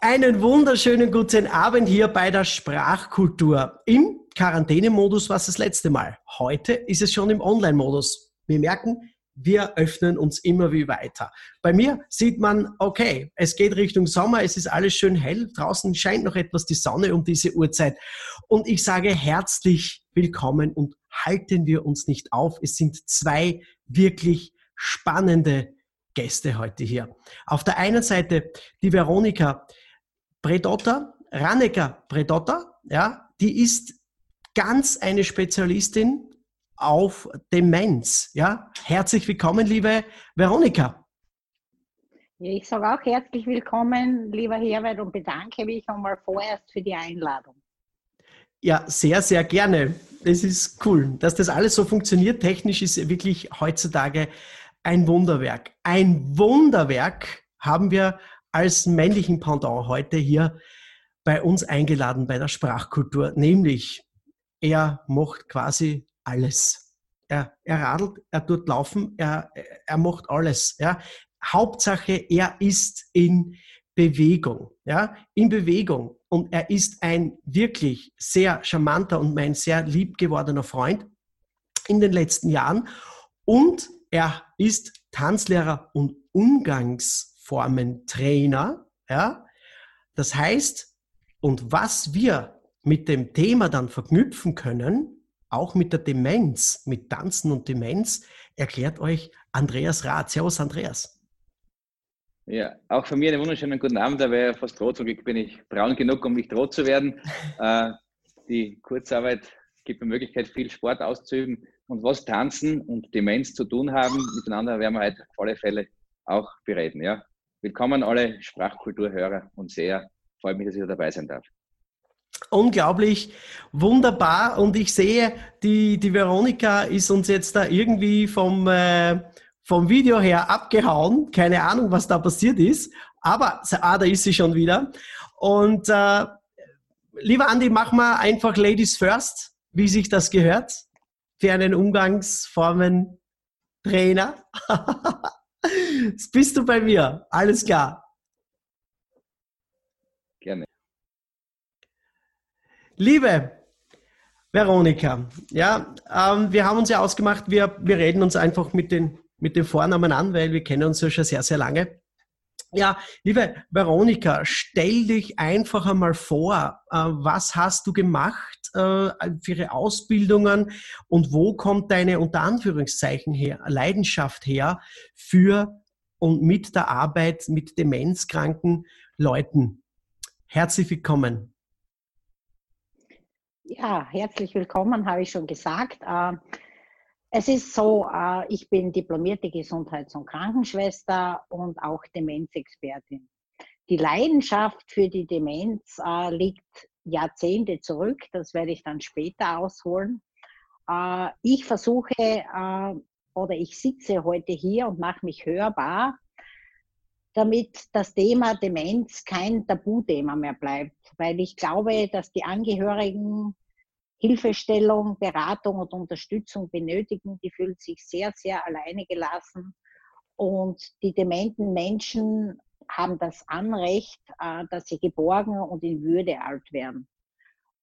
Einen wunderschönen guten Abend hier bei der Sprachkultur. Im Quarantänemodus war es das letzte Mal. Heute ist es schon im Online-Modus. Wir merken, wir öffnen uns immer wie weiter. Bei mir sieht man, okay, es geht Richtung Sommer, es ist alles schön hell, draußen scheint noch etwas die Sonne um diese Uhrzeit. Und ich sage herzlich willkommen und halten wir uns nicht auf. Es sind zwei wirklich spannende Gäste heute hier. Auf der einen Seite die Veronika Predotta, Raneka Predotta, ja, die ist ganz eine Spezialistin auf Demenz. Ja? Herzlich willkommen, liebe Veronika. Ja, ich sage auch herzlich willkommen, lieber Herbert, und bedanke mich einmal vorerst für die Einladung. Ja, sehr, sehr gerne. Es ist cool, dass das alles so funktioniert. Technisch ist wirklich heutzutage ein Wunderwerk. Ein Wunderwerk haben wir als männlichen Pendant heute hier bei uns eingeladen bei der Sprachkultur, nämlich er macht quasi alles. Er, er radelt, er tut laufen, er, er macht alles. Ja. Hauptsache, er ist in Bewegung. Ja, in Bewegung. Und er ist ein wirklich sehr charmanter und mein sehr lieb gewordener Freund in den letzten Jahren. Und er ist Tanzlehrer und Umgangsformentrainer. Ja, das heißt, und was wir mit dem Thema dann verknüpfen können, auch mit der Demenz, mit Tanzen und Demenz, erklärt euch Andreas Rath. Servus, Andreas. Ja, auch von mir einen wunderschönen guten Abend. Da wäre fast rot. Zum Glück bin ich braun genug, um nicht rot zu werden. Äh, die Kurzarbeit gibt mir Möglichkeit, viel Sport auszuüben. Und was Tanzen und Demenz zu tun haben, miteinander werden wir heute auf alle Fälle auch bereden. Ja. Willkommen alle Sprachkulturhörer und Seher. Freut mich, dass ich dabei sein darf unglaublich wunderbar und ich sehe, die, die Veronika ist uns jetzt da irgendwie vom, äh, vom Video her abgehauen. Keine Ahnung, was da passiert ist, aber ah, da ist sie schon wieder. Und äh, lieber Andi, mach mal einfach Ladies First, wie sich das gehört, für einen Umgangsformen-Trainer. Jetzt bist du bei mir, alles klar. Gerne. Liebe Veronika, ja, ähm, wir haben uns ja ausgemacht, wir, wir reden uns einfach mit den, mit den Vornamen an, weil wir kennen uns ja schon sehr, sehr lange. Ja, liebe Veronika, stell dich einfach einmal vor, äh, was hast du gemacht äh, für ihre Ausbildungen und wo kommt deine unter Anführungszeichen her, Leidenschaft her für und mit der Arbeit mit demenzkranken Leuten? Herzlich willkommen. Ja, herzlich willkommen, habe ich schon gesagt. Äh, es ist so, äh, ich bin diplomierte Gesundheits- und Krankenschwester und auch Demenzexpertin. Die Leidenschaft für die Demenz äh, liegt Jahrzehnte zurück, das werde ich dann später ausholen. Ich versuche oder ich sitze heute hier und mache mich hörbar damit das Thema Demenz kein Tabuthema mehr bleibt, weil ich glaube, dass die Angehörigen Hilfestellung, Beratung und Unterstützung benötigen. Die fühlen sich sehr, sehr alleine gelassen. Und die dementen Menschen haben das Anrecht, äh, dass sie geborgen und in Würde alt werden.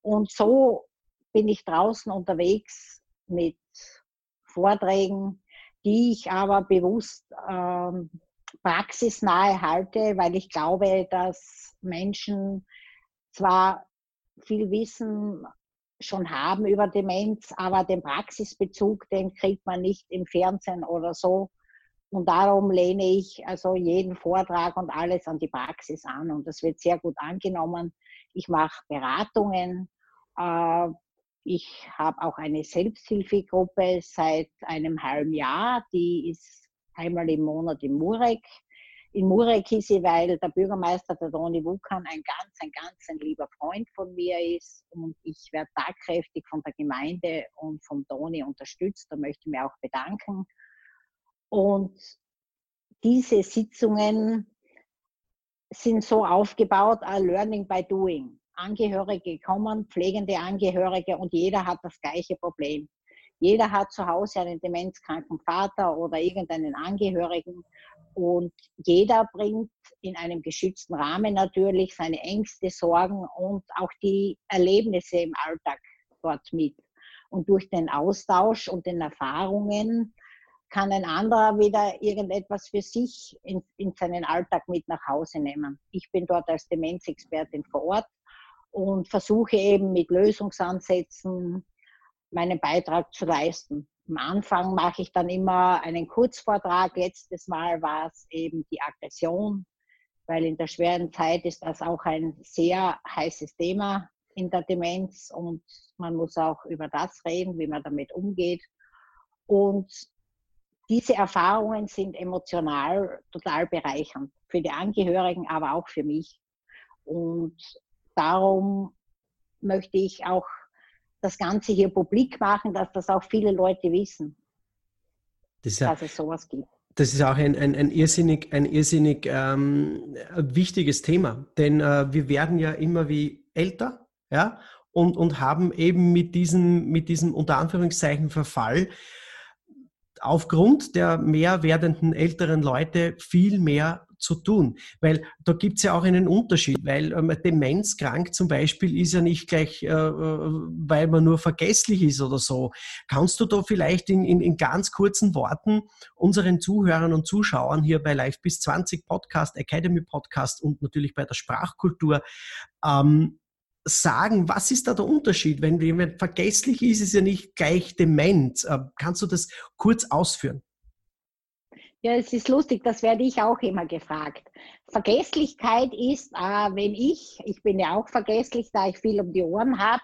Und so bin ich draußen unterwegs mit Vorträgen, die ich aber bewusst ähm, praxisnahe halte, weil ich glaube, dass Menschen zwar viel Wissen schon haben über Demenz, aber den Praxisbezug, den kriegt man nicht im Fernsehen oder so. Und darum lehne ich also jeden Vortrag und alles an die Praxis an. Und das wird sehr gut angenommen. Ich mache Beratungen. Äh, ich habe auch eine Selbsthilfegruppe seit einem halben Jahr. Die ist einmal im Monat in Murek. In Murek weil der Bürgermeister, der Toni Wukan, ein ganz, ein ganz ein lieber Freund von mir ist und ich werde tagkräftig von der Gemeinde und vom Toni unterstützt. Da möchte ich mich auch bedanken. Und diese Sitzungen sind so aufgebaut, a Learning by Doing. Angehörige kommen, pflegende Angehörige und jeder hat das gleiche Problem. Jeder hat zu Hause einen demenzkranken Vater oder irgendeinen Angehörigen Und jeder bringt in einem geschützten Rahmen natürlich seine Ängste, Sorgen und auch die Erlebnisse im Alltag dort mit. Und durch den Austausch und den Erfahrungen kann ein anderer wieder irgendetwas für sich in, in seinen Alltag mit nach Hause nehmen. Ich bin dort als Demenzexpertin vor Ort und versuche eben mit Lösungsansätzen meinen Beitrag zu leisten. Am Anfang mache ich dann immer einen Kurzvortrag. Letztes Mal war es eben die Aggression, weil in der schweren Zeit ist das auch ein sehr heißes Thema in der Demenz und man muss auch über das reden, wie man damit umgeht. Und diese Erfahrungen sind emotional total bereichernd für die Angehörigen, aber auch für mich. Und darum möchte ich auch das Ganze hier publik machen, dass das auch viele Leute wissen, das ja, dass es sowas gibt. Das ist auch ein, ein, ein irrsinnig, ein irrsinnig ähm, wichtiges Thema, denn äh, wir werden ja immer wie älter ja, und, und haben eben mit diesem, mit diesem unter Anführungszeichen Verfall aufgrund der mehr werdenden älteren Leute viel mehr zu tun. Weil da gibt es ja auch einen Unterschied, weil ähm, demenzkrank zum Beispiel ist ja nicht gleich, äh, äh, weil man nur vergesslich ist oder so. Kannst du da vielleicht in, in, in ganz kurzen Worten unseren Zuhörern und Zuschauern hier bei Live bis 20 Podcast, Academy Podcast und natürlich bei der Sprachkultur ähm, sagen, was ist da der Unterschied? Wenn jemand vergesslich ist, ist ja nicht gleich dement. Äh, kannst du das kurz ausführen? Ja, es ist lustig, das werde ich auch immer gefragt. Vergesslichkeit ist, äh, wenn ich, ich bin ja auch vergesslich, da ich viel um die Ohren habe,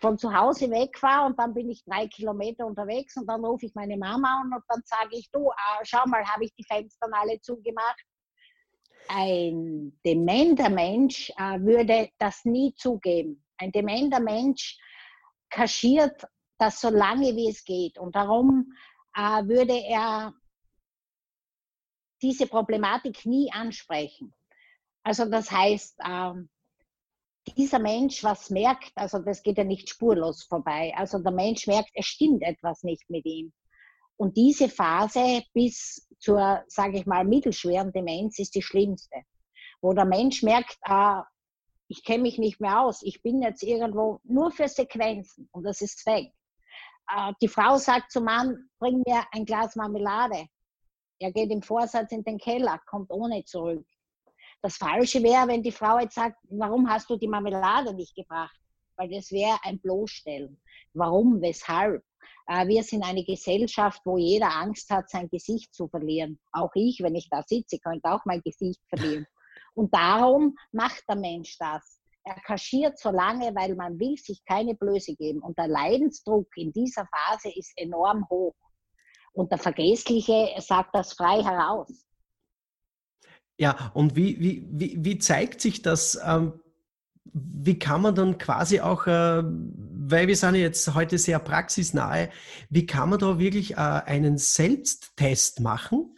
von zu Hause weg war und dann bin ich drei Kilometer unterwegs und dann rufe ich meine Mama an und dann sage ich, du, äh, schau mal, habe ich die Fenster alle zugemacht? Ein dementer Mensch äh, würde das nie zugeben. Ein dementer Mensch kaschiert das so lange, wie es geht. Und darum äh, würde er diese Problematik nie ansprechen. Also das heißt, ähm, dieser Mensch was merkt, also das geht ja nicht spurlos vorbei. Also der Mensch merkt, es stimmt etwas nicht mit ihm. Und diese Phase bis zur, sage ich mal, mittelschweren Demenz ist die schlimmste, wo der Mensch merkt, äh, ich kenne mich nicht mehr aus, ich bin jetzt irgendwo nur für Sequenzen und das ist weg. Äh, die Frau sagt zum Mann, bring mir ein Glas Marmelade. Er geht im Vorsatz in den Keller, kommt ohne zurück. Das Falsche wäre, wenn die Frau jetzt sagt, warum hast du die Marmelade nicht gebracht? Weil das wäre ein Bloßstellen. Warum? Weshalb? Äh, wir sind eine Gesellschaft, wo jeder Angst hat, sein Gesicht zu verlieren. Auch ich, wenn ich da sitze, könnte auch mein Gesicht verlieren. Und darum macht der Mensch das. Er kaschiert so lange, weil man will sich keine Blöße geben. Und der Leidensdruck in dieser Phase ist enorm hoch. Und der Vergessliche sagt das frei heraus. Ja, und wie, wie, wie, wie zeigt sich das? Ähm, wie kann man dann quasi auch, äh, weil wir sind jetzt heute sehr praxisnahe, wie kann man da wirklich äh, einen Selbsttest machen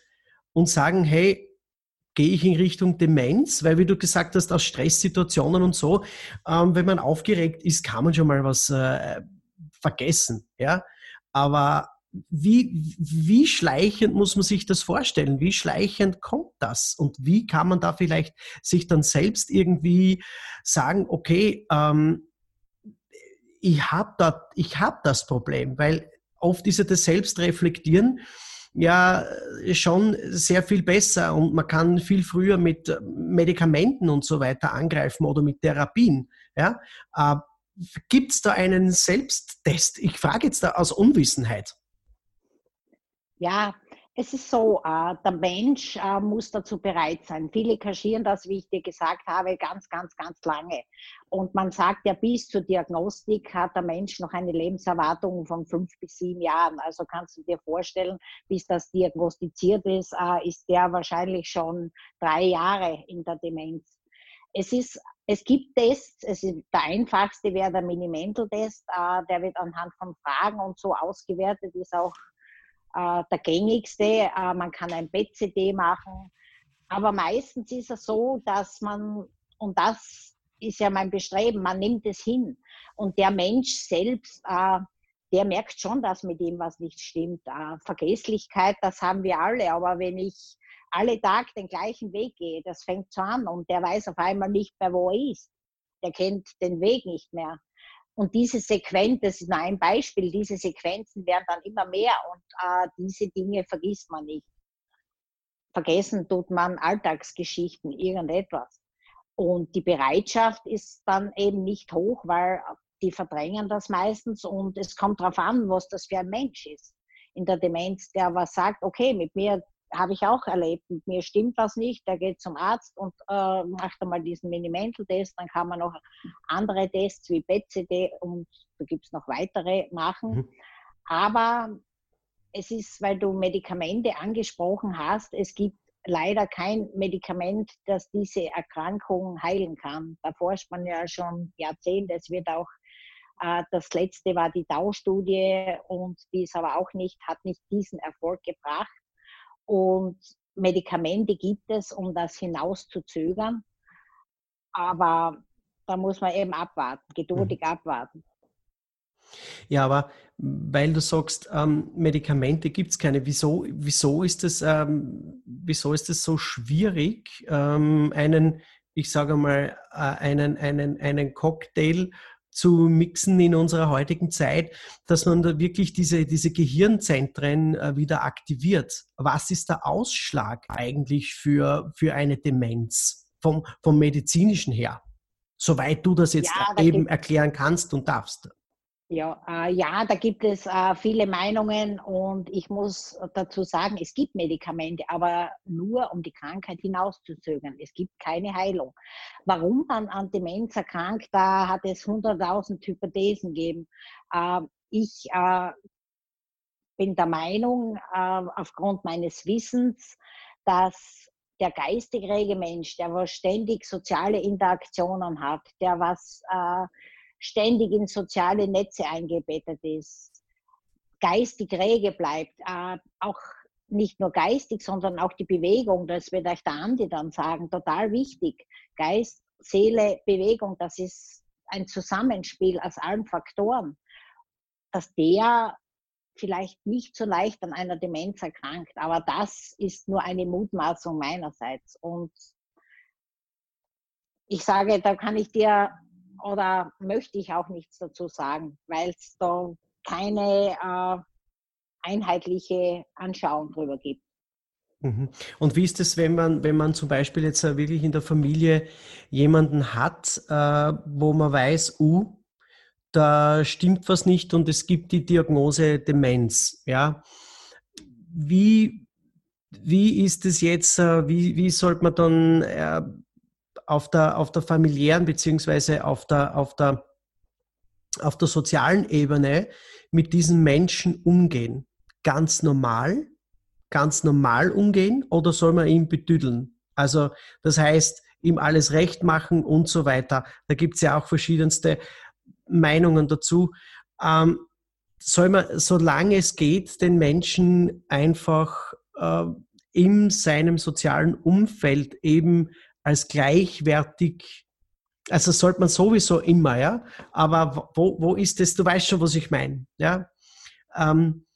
und sagen, hey, gehe ich in Richtung Demenz? Weil, wie du gesagt hast, aus Stresssituationen und so, ähm, wenn man aufgeregt ist, kann man schon mal was äh, vergessen. Ja? Aber wie, wie schleichend muss man sich das vorstellen? Wie schleichend kommt das? Und wie kann man da vielleicht sich dann selbst irgendwie sagen, okay, ähm, ich habe da, hab das Problem, weil oft ist ja das Selbstreflektieren ja schon sehr viel besser und man kann viel früher mit Medikamenten und so weiter angreifen oder mit Therapien. Ja? Äh, Gibt es da einen Selbsttest? Ich frage jetzt da aus Unwissenheit. Ja, es ist so, äh, der Mensch äh, muss dazu bereit sein. Viele kaschieren das, wie ich dir gesagt habe, ganz, ganz, ganz lange. Und man sagt ja, bis zur Diagnostik hat der Mensch noch eine Lebenserwartung von fünf bis sieben Jahren. Also kannst du dir vorstellen, bis das diagnostiziert ist, äh, ist der wahrscheinlich schon drei Jahre in der Demenz. Es, ist, es gibt Tests, es ist, der einfachste wäre der Mini-Mental-Test, der wird anhand von Fragen und so ausgewertet, ist auch äh, der gängigste. Äh, man kann ein Bett-CD machen. Aber meistens ist es so, dass man, und das ist ja mein Bestreben, man nimmt es hin. Und der Mensch selbst, äh, der merkt schon, dass mit ihm was nicht stimmt. Vergesslichkeit, das haben wir alle. Aber wenn ich alle Tag den gleichen Weg gehe. Das fängt so an und der weiß auf einmal nicht mehr, wo er ist. Der kennt den Weg nicht mehr. Und diese Sequenz, das ist nur ein Beispiel, diese Sequenzen werden dann immer mehr und äh, diese Dinge vergisst man nicht. Vergessen tut man Alltagsgeschichten, irgendetwas. Und die Bereitschaft ist dann eben nicht hoch, weil die verdrängen das meistens und es kommt darauf an, was das für ein Mensch ist in der Demenz, der was sagt, okay, mit mir habe ich auch erlebt, mit mir stimmt was nicht, der geht zum Arzt und äh, macht einmal diesen Mini-Mental-Test, dann kann man noch andere Tests wie BCD und da gibt es noch weitere machen. Mhm. Aber es ist, weil du Medikamente angesprochen hast, es gibt leider kein Medikament, das diese Erkrankung heilen kann. Da forscht man ja schon Jahrzehnte. Es wird auch äh, das letzte war die Tau-Studie und die ist aber auch nicht, hat nicht diesen Erfolg gebracht. Und Medikamente gibt es, um das hinaus zu zögern. Aber da muss man eben abwarten, geduldig mhm. abwarten. Ja, aber weil du sagst, ähm, Medikamente gibt es keine, wieso, wieso, ist das, ähm, wieso ist es so schwierig, ähm, einen, ich sage mal, äh, einen, einen, einen Cocktail zu mixen in unserer heutigen Zeit, dass man da wirklich diese, diese Gehirnzentren äh, wieder aktiviert. Was ist der Ausschlag eigentlich für, für eine Demenz vom, vom medizinischen her? Soweit du das jetzt ja, eben erklären kannst und darfst. Ja, äh, ja, da gibt es äh, viele Meinungen und ich muss dazu sagen, es gibt Medikamente, aber nur um die Krankheit hinauszuzögern. Es gibt keine Heilung. Warum man an Demenz erkrankt, da hat es 100.000 Hypothesen gegeben. Äh, ich bin der Meinung, äh, aufgrund meines Wissens, dass der geistig rege Mensch, der was ständig soziale Interaktionen hat, der was äh, ständig in soziale Netze eingebettet ist, geistig rege bleibt, äh, auch nicht nur geistig, sondern auch die Bewegung, das wird euch der Andi dann sagen, total wichtig. Geist, Seele, Bewegung, das ist ein Zusammenspiel aus allen Faktoren, dass der vielleicht nicht so leicht an einer Demenz erkrankt. Aber das ist nur eine Mutmaßung meinerseits. Und ich sage, da kann ich dir oder möchte ich auch nichts dazu sagen, weil es da keine äh, einheitliche Anschauung drüber gibt. Mhm. Und wie ist es, wenn man, wenn man zum Beispiel jetzt äh, wirklich in der Familie jemanden hat, äh, wo man weiß, uh, da stimmt was nicht und es gibt die Diagnose Demenz, ja? Wie, wie ist es jetzt, äh, wie, wie sollte man dann äh, auf der, auf der familiären beziehungsweise auf der, auf der, auf der sozialen Ebene mit diesen Menschen umgehen? Ganz normal, ganz normal umgehen oder soll man ihn betüdeln? Also das heißt, ihm alles recht machen und so weiter. Da gibt es ja auch verschiedenste Meinungen dazu. Ähm, soll man, solange es geht, den Menschen einfach äh, in seinem sozialen Umfeld eben als gleichwertig, also sollte man sowieso immer, ja, aber wo, wo ist es, du weißt schon, was ich meine, ja. Ähm,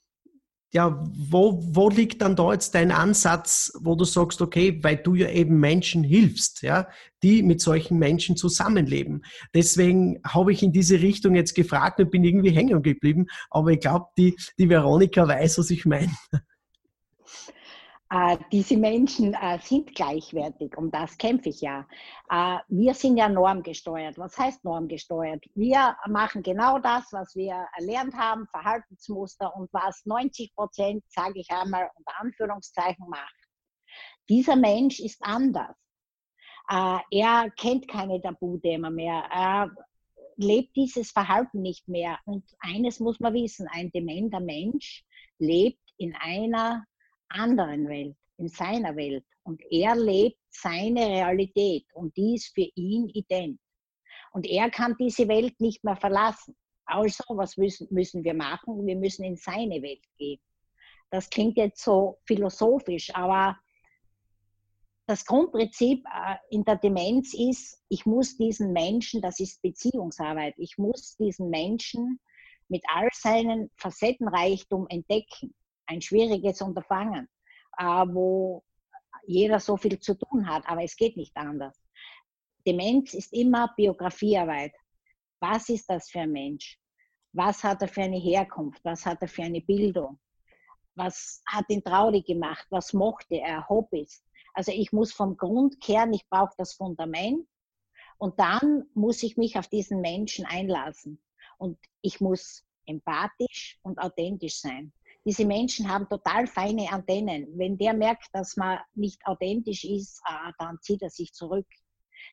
ja, wo, wo liegt dann da jetzt dein Ansatz, wo du sagst, okay, weil du ja eben Menschen hilfst, ja, die mit solchen Menschen zusammenleben. Deswegen habe ich in diese Richtung jetzt gefragt und bin irgendwie hängen geblieben, aber ich glaube, die, die Veronika weiß, was ich meine. Äh, diese Menschen äh, sind gleichwertig, um das kämpfe ich ja. Äh, wir sind ja normgesteuert. Was heißt normgesteuert? Wir machen genau das, was wir erlernt haben, Verhaltensmuster und was 90 Prozent, sage ich einmal unter Anführungszeichen, macht. Dieser Mensch ist anders. Er kennt keine Tabuthemen mehr. Er lebt dieses Verhalten nicht mehr. Und eines muss man wissen, ein dementer Mensch lebt in einer anderen Welt, in seiner Welt. Und er lebt seine Realität und die ist für ihn ident. Und er kann diese Welt nicht mehr verlassen. Also, was müssen, müssen wir machen? Wir müssen in seine Welt gehen. Das klingt jetzt so philosophisch, aber das Grundprinzip äh, in der Demenz ist, ich muss diesen Menschen, das ist Beziehungsarbeit, ich muss diesen Menschen mit all seinen Facettenreichtum entdecken ein schwieriges Unterfangen, äh, wo jeder so viel zu tun hat, aber es geht nicht anders. Demenz ist immer Biografiearbeit. Was ist das für ein Mensch? Was hat er für eine Herkunft? Was hat er für eine Bildung? Was hat ihn traurig gemacht? Was mochte er? Hobbys? Also ich muss vom Grund kehren, ich brauche das Fundament und dann muss ich mich auf diesen Menschen einlassen. Und ich muss empathisch und authentisch sein. Diese Menschen haben total feine Antennen. Wenn der merkt, dass man nicht authentisch ist, ah, dann zieht er sich zurück.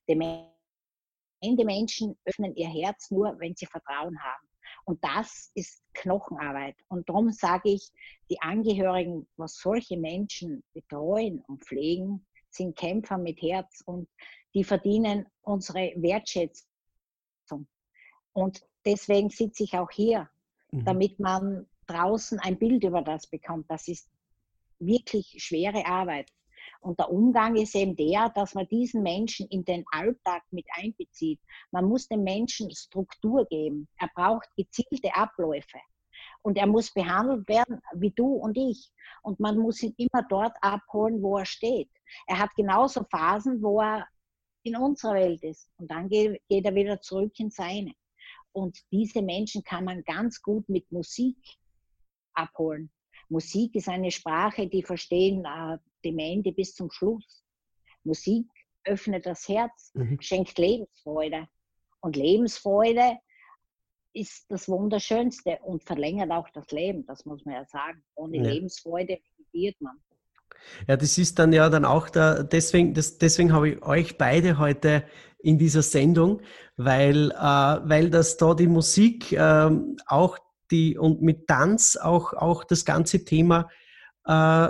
Die Menschen öffnen ihr Herz nur, wenn sie Vertrauen haben. Und das ist Knochenarbeit. Und darum sage ich, die Angehörigen, was solche Menschen betreuen und pflegen, sind Kämpfer mit Herz und die verdienen unsere Wertschätzung. Und deswegen sitze ich auch hier, mhm. damit man draußen ein Bild über das bekommt. Das ist wirklich schwere Arbeit. Und der Umgang ist eben der, dass man diesen Menschen in den Alltag mit einbezieht. Man muss dem Menschen Struktur geben. Er braucht gezielte Abläufe. Und er muss behandelt werden wie du und ich. Und man muss ihn immer dort abholen, wo er steht. Er hat genauso Phasen, wo er in unserer Welt ist. Und dann geht, er wieder zurück in seine. Und diese Menschen kann man ganz gut mit Musik abholen. Musik ist eine Sprache, die verstehen äh, Demente bis zum Schluss. Musik öffnet das Herz, mhm. schenkt Lebensfreude. Und Lebensfreude ist das Wunderschönste und verlängert auch das Leben, das muss man ja sagen. Ohne ja. Lebensfreude meditiert man. Ja, das ist dann ja dann auch da, deswegen, das, deswegen habe ich euch beide heute in dieser Sendung, weil, äh, weil das da die Musik äh, auch die und mit Tanz auch, auch das ganze Thema äh,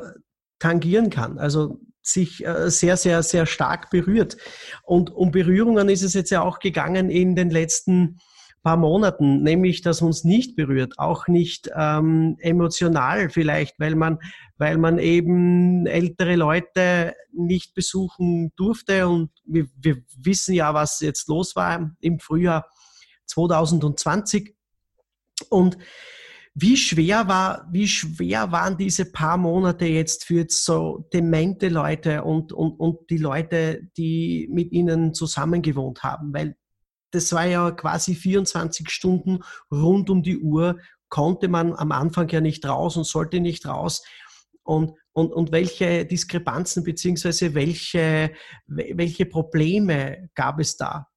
tangieren kann. Also sich äh, sehr, sehr, sehr stark berührt. Und um Berührungen ist es jetzt ja auch gegangen in den letzten paar Monaten, nämlich dass uns nicht berührt, auch nicht ähm, emotional vielleicht, weil man, weil man eben ältere Leute nicht besuchen durfte und wir, wir wissen ja, was jetzt los war im Frühjahr 2020 und wie schwer war, wie schwer waren diese paar Monate jetzt für jetzt so demente Leute und, und, und die Leute, die mit ihnen zusammengewohnt haben? Weil das war ja quasi 24 Stunden rund um die Uhr, konnte man am Anfang ja nicht raus und sollte nicht raus. Und, und, und welche Diskrepanzen beziehungsweise welche, welche Probleme gab es da?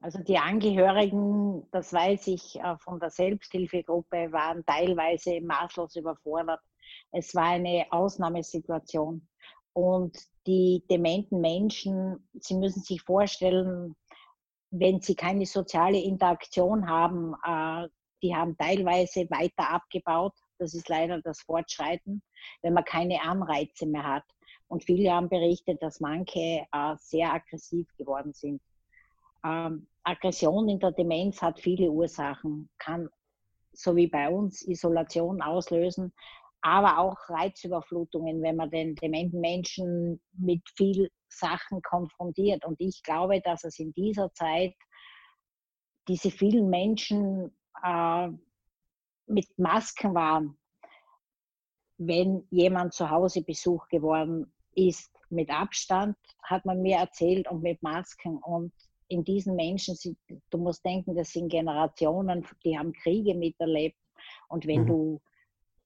Also die Angehörigen, das weiß ich äh, von der Selbsthilfegruppe, waren teilweise maßlos überfordert. Es war eine Ausnahmesituation. Und die dementen Menschen, Sie müssen sich vorstellen, wenn sie keine soziale Interaktion haben, äh, die haben teilweise weiter abgebaut. Das ist leider das Fortschreiten, wenn man keine Anreize mehr hat. Und viele haben berichtet, dass manche äh, sehr aggressiv geworden sind. Ähm, Aggression in der Demenz hat viele Ursachen, kann so wie bei uns Isolation auslösen, aber auch Reizüberflutungen, wenn man den dementen Menschen mit viel Sachen konfrontiert. Und ich glaube, dass es in dieser Zeit diese vielen Menschen äh, mit Masken waren, wenn jemand zu Hause Besuch geworden ist, mit Abstand, hat man mir erzählt, und mit Masken. Und in diesen Menschen, du musst denken, das sind Generationen, die haben Kriege miterlebt. Und wenn mhm. du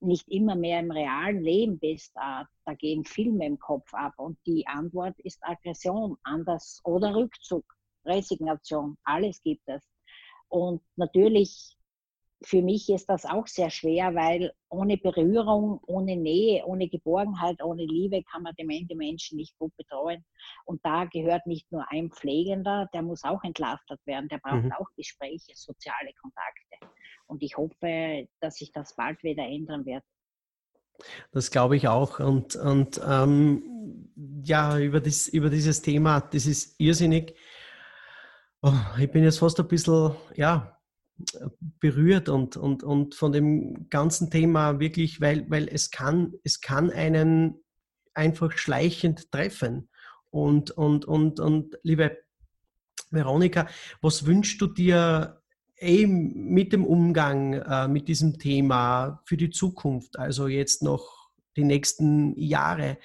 nicht immer mehr im realen Leben bist, da, da gehen Filme im Kopf ab. Und die Antwort ist Aggression, anders oder Rückzug, Resignation, alles gibt es. Und natürlich für mich ist das auch sehr schwer, weil ohne Berührung, ohne Nähe, ohne Geborgenheit, ohne Liebe kann man demente Menschen nicht gut betreuen. Und da gehört nicht nur ein Pflegender, der muss auch entlastet werden, der braucht mhm. auch Gespräche, soziale Kontakte. Und ich hoffe, dass sich das bald wieder ändern wird. Das glaube ich auch. Und, und ähm, ja, über, das, über dieses Thema, das ist irrsinnig. Oh, ich bin jetzt fast ein bisschen, ja, berührt und, und, und von dem ganzen Thema wirklich, weil, weil es kann, es kann einen einfach schleichend treffen. Und, und, und, und liebe Veronika, was wünschst du dir eben mit dem Umgang äh, mit diesem Thema für die Zukunft? Also jetzt noch die nächsten Jahre?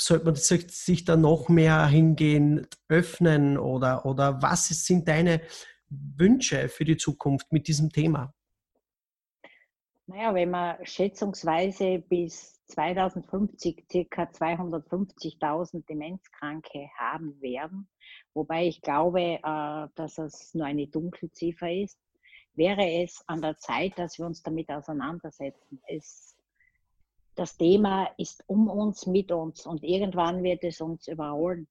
Sollte man sich da noch mehr hingehen, öffnen oder, oder was sind deine Wünsche für die Zukunft mit diesem Thema? Naja, wenn man schätzungsweise bis 2050 circa 250.000 Demenzkranke haben werden, wobei ich glaube, äh, dass es nur eine Dunkelziffer ist, wäre es an der Zeit, dass wir uns damit auseinandersetzen. Es, das Thema ist um uns, mit uns und irgendwann wird es uns überholen.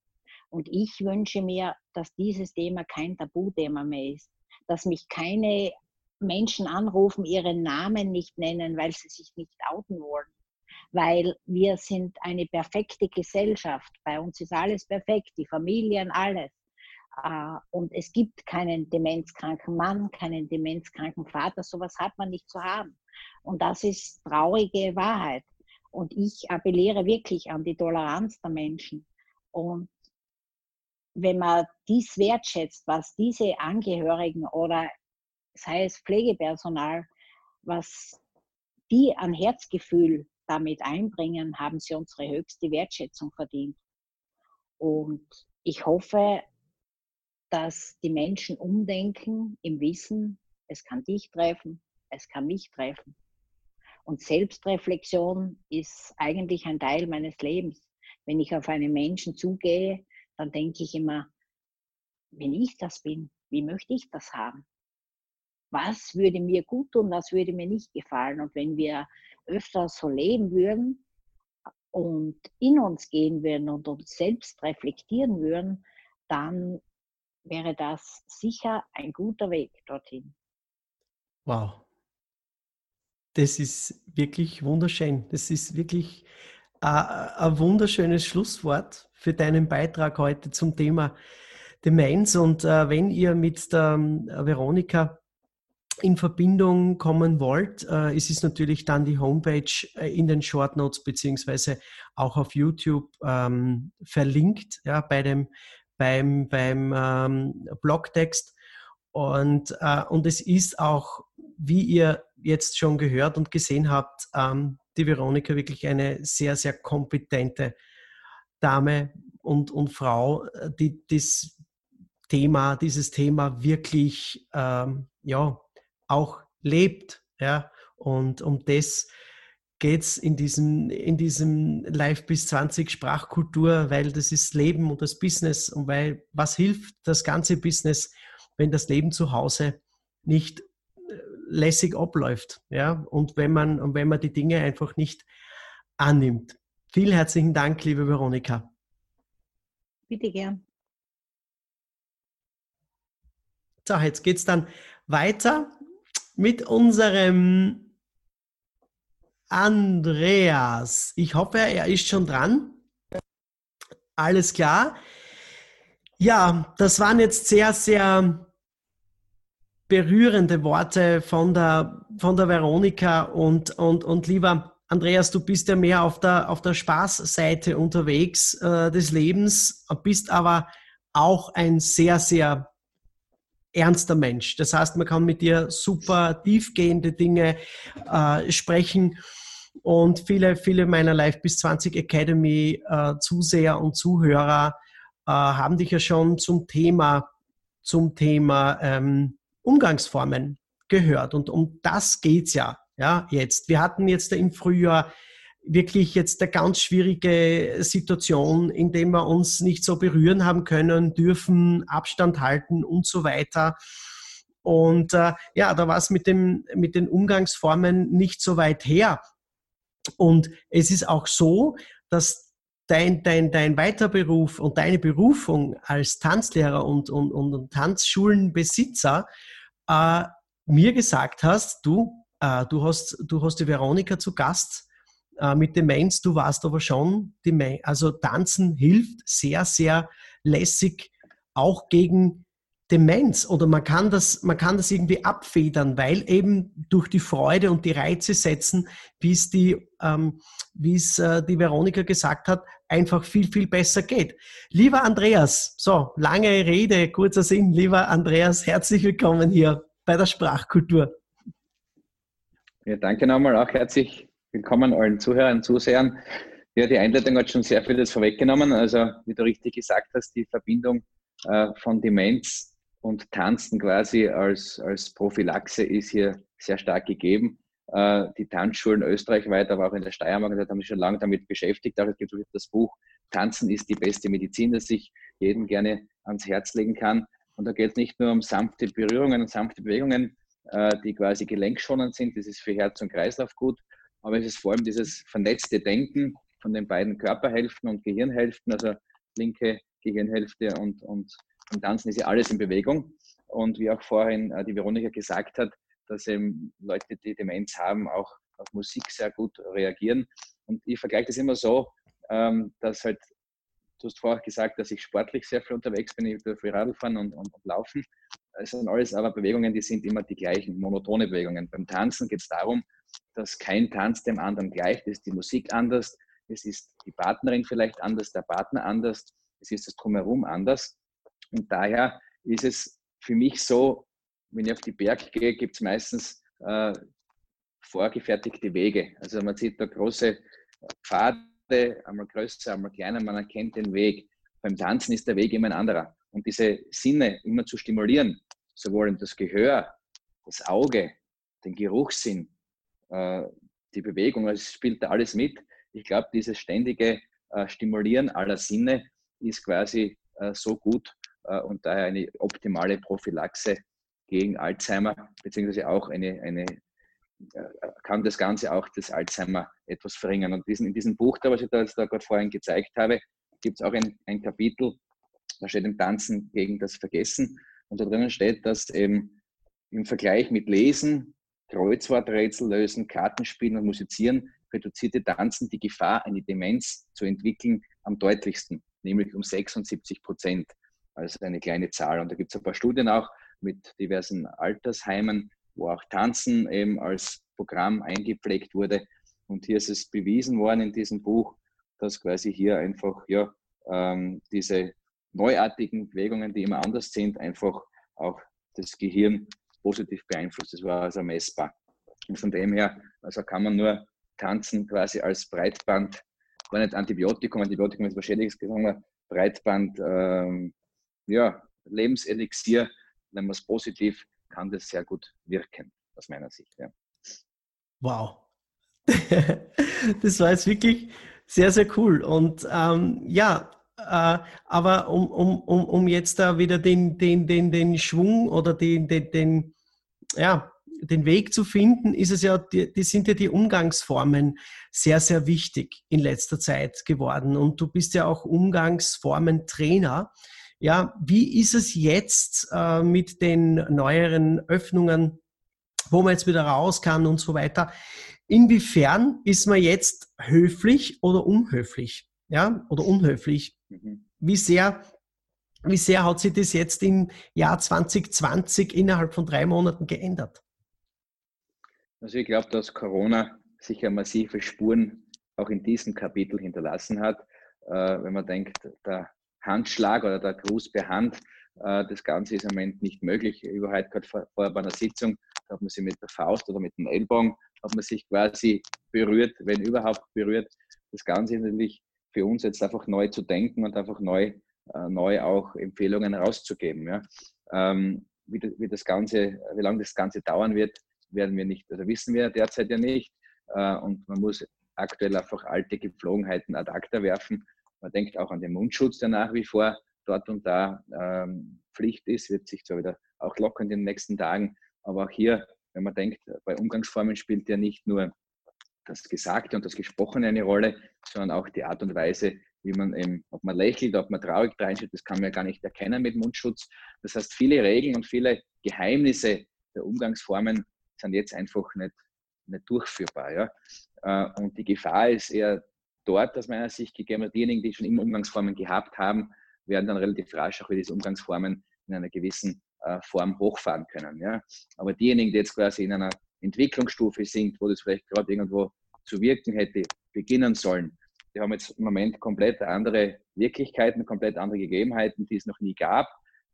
Und ich wünsche mir, dass dieses Thema kein Tabuthema mehr ist, dass mich keine Menschen anrufen, ihren Namen nicht nennen, weil sie sich nicht outen wollen. Weil wir sind eine perfekte Gesellschaft. Bei uns ist alles perfekt, die Familien, alles. Äh, und es gibt keinen demenzkranken Mann, keinen demenzkranken Vater. Sowas hat man nicht zu haben. Und das ist traurige Wahrheit. Und ich appelliere wirklich an die Toleranz der Menschen. Und wenn man dies wertschätzt, was diese Angehörigen oder sei es Pflegepersonal, was die an Herzgefühl damit einbringen, haben sie unsere höchste Wertschätzung verdient. Und ich hoffe, dass die Menschen umdenken im Wissen, es kann dich treffen, es kann mich treffen. Und Selbstreflexion ist eigentlich ein Teil meines Lebens. Wenn ich auf einen Menschen zugehe, dann denke ich immer, wenn ich das bin, wie möchte ich das haben? Was würde mir gut tun, was würde mir nicht gefallen? Und wenn wir öfter so leben würden und in uns gehen würden und uns selbst reflektieren würden, dann wäre das sicher ein guter Weg dorthin. Wow. Das ist wirklich wunderschön. Das ist wirklich ein wunderschönes Schlusswort für deinen Beitrag heute zum Thema Demenz. Und äh, wenn ihr mit der äh, Veronika in Verbindung kommen wollt, äh, es natürlich dann die Homepage äh, in den Short Notes beziehungsweise auch auf YouTube ähm, verlinkt, ja, bei dem, beim, beim ähm, Blogtext. Und, äh, und es ist auch, wie ihr jetzt schon gehört und gesehen habt, ähm, die Veronika wirklich eine sehr, sehr kompetente Dame und, und Frau, äh, die das Thema, dieses Thema wirklich ähm, ja, auch lebt. Ja? Und um das geht es in diesem, in diesem Live bis 20 Sprachkultur, weil das ist Leben und das Business und weil was hilft das ganze Business, wenn das Leben zu Hause nicht lässig abläuft, ja, und wenn man, und wenn man die Dinge einfach nicht annimmt. Vielen herzlichen Dank, liebe Veronika. Bitte gern. So, jetzt geht es dann weiter mit unserem Andreas. Ich hoffe, er ist schon dran. Alles klar. Ja, das waren jetzt sehr, sehr berührende Worte von der, von der Veronika und, und, und lieber Andreas, du bist ja mehr auf der, auf der Spaßseite unterwegs äh, des Lebens, bist aber auch ein sehr, sehr ernster Mensch. Das heißt, man kann mit dir super tiefgehende Dinge äh, sprechen. Und viele, viele meiner Live bis 20 Academy äh, Zuseher und Zuhörer äh, haben dich ja schon zum Thema, zum Thema ähm, Umgangsformen gehört. Und um das geht's ja, ja, jetzt. Wir hatten jetzt im Frühjahr wirklich jetzt eine ganz schwierige Situation, in der wir uns nicht so berühren haben können, dürfen Abstand halten und so weiter. Und äh, ja, da war es mit, mit den Umgangsformen nicht so weit her. Und es ist auch so, dass dein, dein, dein Weiterberuf und deine Berufung als Tanzlehrer und, und, und Tanzschulenbesitzer äh, mir gesagt hast, du, äh, du, hast, du hast die Veronika zu Gast äh, mit Demenz, du warst aber schon, Demenz, also Tanzen hilft sehr, sehr lässig auch gegen Demenz oder man kann das, man kann das irgendwie abfedern, weil eben durch die Freude und die Reize setzen, wie es die, ähm, wie es äh, die Veronika gesagt hat, einfach viel, viel besser geht. Lieber Andreas, so, lange Rede, kurzer Sinn, lieber Andreas, herzlich willkommen hier bei der Sprachkultur. Ja, danke nochmal, auch herzlich willkommen allen Zuhörern Zusehern. Ja, die Einleitung hat schon sehr vieles vorweggenommen. Also, wie du richtig gesagt hast, die Verbindung äh, von Demenz und Tanzen quasi als, als Prophylaxe ist hier sehr stark gegeben. Äh, die Tanzschulen österreichweit, aber auch in der Steiermark, da haben sich schon lange damit beschäftigt. Auch es gibt das Buch Tanzen ist die beste Medizin, das ich jedem gerne ans Herz legen kann. Und da geht es nicht nur um sanfte Berührungen und sanfte Bewegungen, äh, die quasi gelenkschonend sind, das ist für Herz und Kreislauf gut, aber es ist vor allem dieses vernetzte Denken von den beiden Körperhälften und Gehirnhälften, also linke Gehirnhälfte und, und im Tanzen ist ja alles in Bewegung. Und wie auch vorhin äh, die Veronika gesagt hat, dass eben Leute, die Demenz haben, auch auf Musik sehr gut reagieren. Und ich vergleiche das immer so, ähm, dass halt, du hast vorher gesagt, dass ich sportlich sehr viel unterwegs bin, ich will viel Radl fahren und, und, und laufen. Es sind alles aber Bewegungen, die sind immer die gleichen, monotone Bewegungen. Beim Tanzen geht es darum, dass kein Tanz dem anderen gleicht. Ist die Musik anders, es ist die Partnerin vielleicht anders, der Partner anders, es ist das Drumherum anders. Und daher ist es für mich so, wenn ich auf die Berg gehe, gibt es meistens äh, vorgefertigte Wege. Also man sieht da große Pfade, einmal größer, einmal kleiner, man erkennt den Weg. Beim Tanzen ist der Weg immer ein anderer. Und diese Sinne immer zu stimulieren, sowohl das Gehör, das Auge, den Geruchssinn, äh, die Bewegung, es spielt da alles mit. Ich glaube, dieses ständige äh, Stimulieren aller Sinne ist quasi äh, so gut und daher eine optimale Prophylaxe gegen Alzheimer, beziehungsweise auch eine, eine kann das Ganze auch das Alzheimer etwas verringern. Und diesen, in diesem Buch, da, was ich da, da gerade vorhin gezeigt habe, gibt es auch ein, ein Kapitel, da steht im Tanzen gegen das Vergessen. Und da drinnen steht, dass eben im Vergleich mit Lesen, Kreuzworträtsel lösen, Kartenspielen und Musizieren reduzierte Tanzen die Gefahr, eine Demenz zu entwickeln, am deutlichsten, nämlich um 76 Prozent. Also eine kleine Zahl. Und da gibt es ein paar Studien auch mit diversen Altersheimen, wo auch Tanzen eben als Programm eingepflegt wurde. Und hier ist es bewiesen worden in diesem Buch, dass quasi hier einfach ja, ähm, diese neuartigen Bewegungen, die immer anders sind, einfach auch das Gehirn positiv beeinflusst. Das war also messbar. Und von dem her, also kann man nur tanzen quasi als Breitband, war nicht Antibiotikum, Antibiotikum ist was Schädliches gesagt, Breitband, ähm, ja, Lebenselixier, wenn man es positiv, kann das sehr gut wirken, aus meiner Sicht. Ja. Wow. das war jetzt wirklich sehr, sehr cool. Und ähm, ja, äh, aber um, um, um, um jetzt da wieder den, den, den, den Schwung oder den, den, den, ja, den Weg zu finden, ist es ja, die, die sind ja die Umgangsformen sehr, sehr wichtig in letzter Zeit geworden. Und du bist ja auch Umgangsformen-Trainer. Ja, wie ist es jetzt äh, mit den neueren Öffnungen, wo man jetzt wieder raus kann und so weiter? Inwiefern ist man jetzt höflich oder unhöflich? Ja, oder unhöflich? Mhm. Wie sehr, wie sehr hat sich das jetzt im Jahr 2020 innerhalb von drei Monaten geändert? Also ich glaube, dass Corona sicher massive Spuren auch in diesem Kapitel hinterlassen hat. Äh, wenn man denkt, der Handschlag oder der Gruß per Hand, äh, das Ganze ist im Moment nicht möglich. Über heute gerade vor, vorher bei einer Sitzung hat man sich mit der Faust oder mit dem Ellbogen, hat man sich quasi berührt, wenn überhaupt berührt. Das Ganze ist natürlich für uns jetzt einfach neu zu denken und einfach neu, äh, neu auch Empfehlungen rauszugeben. Ja. Ähm, wie, wie, das Ganze, wie lange das Ganze dauern wird, werden wir nicht, also wissen wir derzeit ja nicht. Äh, und man muss aktuell einfach alte Gepflogenheiten ad acta werfen man denkt auch an den Mundschutz, der nach wie vor dort und da ähm, Pflicht ist, wird sich zwar wieder auch lockern in den nächsten Tagen, aber auch hier, wenn man denkt, bei Umgangsformen spielt ja nicht nur das Gesagte und das Gesprochene eine Rolle, sondern auch die Art und Weise, wie man eben, ob man lächelt, ob man traurig reinschaut, das kann man ja gar nicht erkennen mit Mundschutz. Das heißt, viele Regeln und viele Geheimnisse der Umgangsformen sind jetzt einfach nicht, nicht durchführbar. Ja? Äh, und die Gefahr ist eher dort aus meiner Sicht gegeben. Diejenigen, die schon immer Umgangsformen gehabt haben, werden dann relativ rasch auch wieder diese Umgangsformen in einer gewissen äh, Form hochfahren können. Ja? Aber diejenigen, die jetzt quasi in einer Entwicklungsstufe sind, wo das vielleicht gerade irgendwo zu wirken hätte, beginnen sollen, die haben jetzt im Moment komplett andere Wirklichkeiten, komplett andere Gegebenheiten, die es noch nie gab,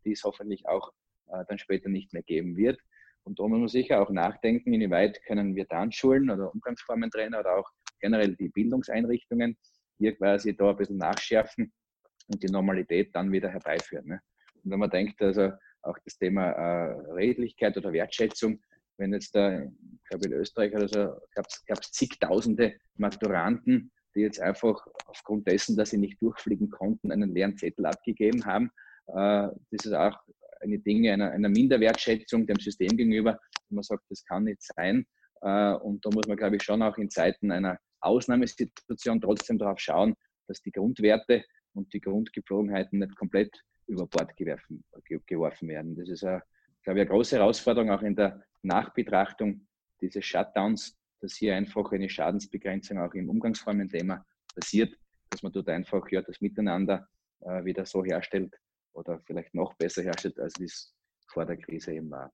die es hoffentlich auch äh, dann später nicht mehr geben wird. Und da muss man sicher auch nachdenken, inwieweit können wir Tanzschulen oder Umgangsformentrainer oder auch generell die Bildungseinrichtungen hier quasi da ein bisschen nachschärfen und die Normalität dann wieder herbeiführen. Ne? Und wenn man denkt, also auch das Thema äh, Redlichkeit oder Wertschätzung, wenn jetzt da, ich glaube in Österreich oder so, gab es zigtausende Maturanten, die jetzt einfach aufgrund dessen, dass sie nicht durchfliegen konnten, einen leeren Zettel abgegeben haben. Äh, das ist auch eine Dinge einer, einer Minderwertschätzung dem System gegenüber. Und man sagt, das kann nicht sein. Äh, und da muss man, glaube ich, schon auch in Zeiten einer Ausnahmesituation trotzdem darauf schauen, dass die Grundwerte und die Grundgepflogenheiten nicht komplett über Bord geworfen, geworfen werden. Das ist, eine, glaube ich, eine große Herausforderung auch in der Nachbetrachtung dieses Shutdowns, dass hier einfach eine Schadensbegrenzung auch im Umgangsformen-Thema passiert, dass man dort einfach ja, das Miteinander äh, wieder so herstellt oder vielleicht noch besser herstellt, als es vor der Krise eben war.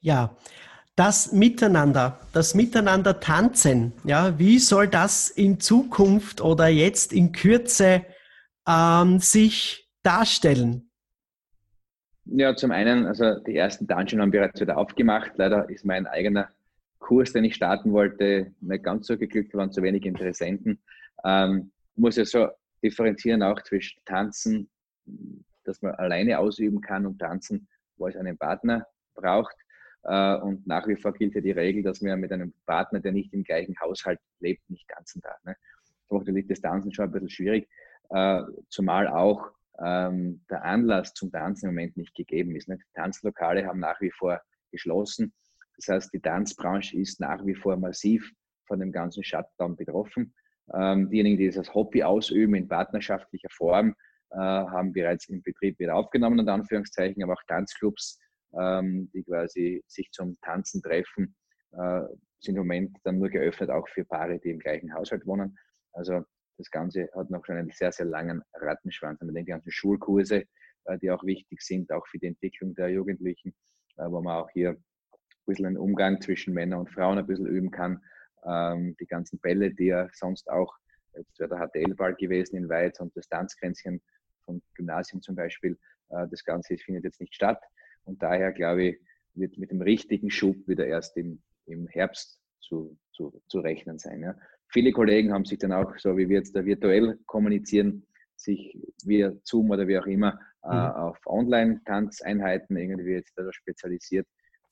Ja, das Miteinander, das Miteinander tanzen, ja, wie soll das in Zukunft oder jetzt in Kürze ähm, sich darstellen? Ja, zum einen, also die ersten Dungeon haben bereits wieder aufgemacht. Leider ist mein eigener Kurs, den ich starten wollte, nicht ganz so geglückt, waren zu wenig Interessenten. Ähm, muss ja so differenzieren auch zwischen Tanzen, dass man alleine ausüben kann und Tanzen, wo es einen Partner braucht. Äh, und nach wie vor gilt ja die Regel, dass man mit einem Partner, der nicht im gleichen Haushalt lebt, nicht tanzen darf. Ne? Das macht natürlich das Tanzen schon ein bisschen schwierig, äh, zumal auch ähm, der Anlass zum Tanzen im Moment nicht gegeben ist. Ne? Die Tanzlokale haben nach wie vor geschlossen. Das heißt, die Tanzbranche ist nach wie vor massiv von dem ganzen Shutdown betroffen. Ähm, diejenigen, die das als Hobby ausüben in partnerschaftlicher Form, äh, haben bereits im Betrieb wieder aufgenommen, in Anführungszeichen, aber auch Tanzclubs, ähm, die quasi sich zum Tanzen treffen, äh, sind im Moment dann nur geöffnet, auch für Paare, die im gleichen Haushalt wohnen. Also das Ganze hat noch schon einen sehr, sehr langen Rattenschwanz. Man denkt die ganzen Schulkurse, äh, die auch wichtig sind, auch für die Entwicklung der Jugendlichen, wo man auch hier ein bisschen einen Umgang zwischen Männern und Frauen ein bisschen üben kann. Ähm, die ganzen Bälle, die ja sonst auch, jetzt wäre der HTL-Ball gewesen in Weiz und das Tanzkränzchen vom Gymnasium zum Beispiel, äh, das Ganze findet jetzt nicht statt. Und daher, glaube ich, wird mit dem richtigen Schub wieder erst im, im Herbst zu, zu, zu rechnen sein. Ja. Viele Kollegen haben sich dann auch, so wie wir jetzt da virtuell kommunizieren, sich via Zoom oder wie auch immer äh, mhm. auf Online-Tanzeinheiten irgendwie jetzt da spezialisiert.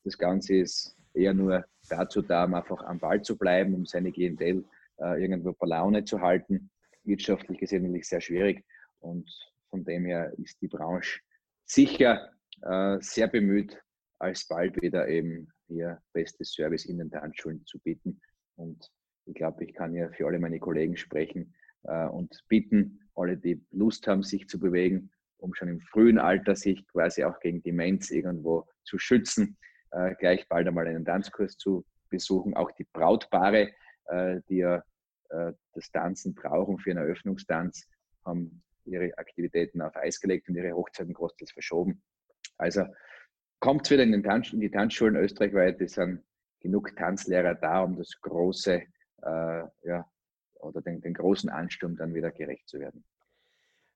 Das Ganze ist eher nur dazu da, um einfach am Ball zu bleiben, um seine Klientel äh, irgendwo bei Laune zu halten. Wirtschaftlich gesehen natürlich sehr schwierig und von dem her ist die Branche sicher äh, sehr bemüht, alsbald wieder eben hier bestes Service in den Tanzschulen zu bieten. Und ich glaube, ich kann ja für alle meine Kollegen sprechen äh, und bitten, alle, die Lust haben, sich zu bewegen, um schon im frühen Alter sich quasi auch gegen Demenz irgendwo zu schützen, äh, gleich bald einmal einen Tanzkurs zu besuchen. Auch die Brautpaare, äh, die ja äh, das Tanzen brauchen für einen Eröffnungstanz, haben ihre Aktivitäten auf Eis gelegt und ihre Hochzeiten großteils verschoben. Also kommt wieder in, Tanz, in die Tanzschulen österreichweit. Es sind genug Tanzlehrer da, um das große, äh, ja, oder den, den, großen Ansturm dann wieder gerecht zu werden.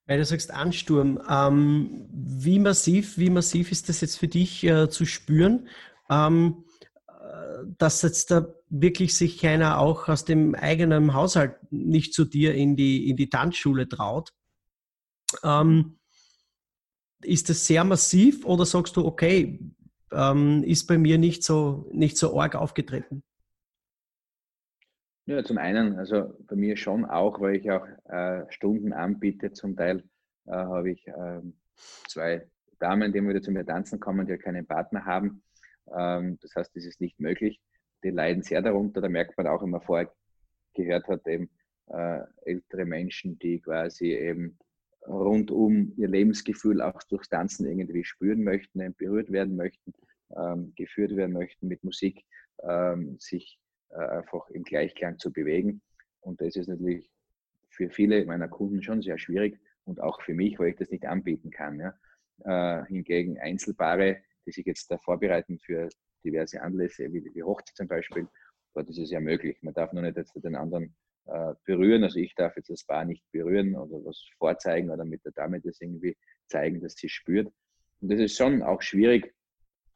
Weil du sagst Ansturm, ähm, wie massiv, wie massiv ist das jetzt für dich äh, zu spüren, ähm, äh, dass jetzt da wirklich sich keiner auch aus dem eigenen Haushalt nicht zu dir in die, in die Tanzschule traut? Ähm, ist das sehr massiv oder sagst du, okay, ähm, ist bei mir nicht so, nicht so arg aufgetreten? Ja, zum einen, also bei mir schon auch, weil ich auch äh, Stunden anbiete. Zum Teil äh, habe ich äh, zwei Damen, die wieder zu mir tanzen kommen, die keinen Partner haben. Ähm, das heißt, das ist nicht möglich. Die leiden sehr darunter. Da merkt man auch, wenn man vorher gehört hat, eben äh, ältere Menschen, die quasi eben rundum ihr Lebensgefühl auch durchs Tanzen irgendwie spüren möchten, berührt werden möchten, ähm, geführt werden möchten mit Musik, ähm, sich äh, einfach im Gleichklang zu bewegen. Und das ist natürlich für viele meiner Kunden schon sehr schwierig und auch für mich, weil ich das nicht anbieten kann. Ja. Äh, hingegen Einzelpaare, die sich jetzt da vorbereiten für diverse Anlässe, wie die Hochzeit zum Beispiel, dort ist es ja möglich. Man darf nur nicht jetzt den anderen berühren. Also ich darf jetzt das Paar nicht berühren oder was vorzeigen oder mit der Dame das irgendwie zeigen, dass sie spürt. Und das ist schon auch schwierig,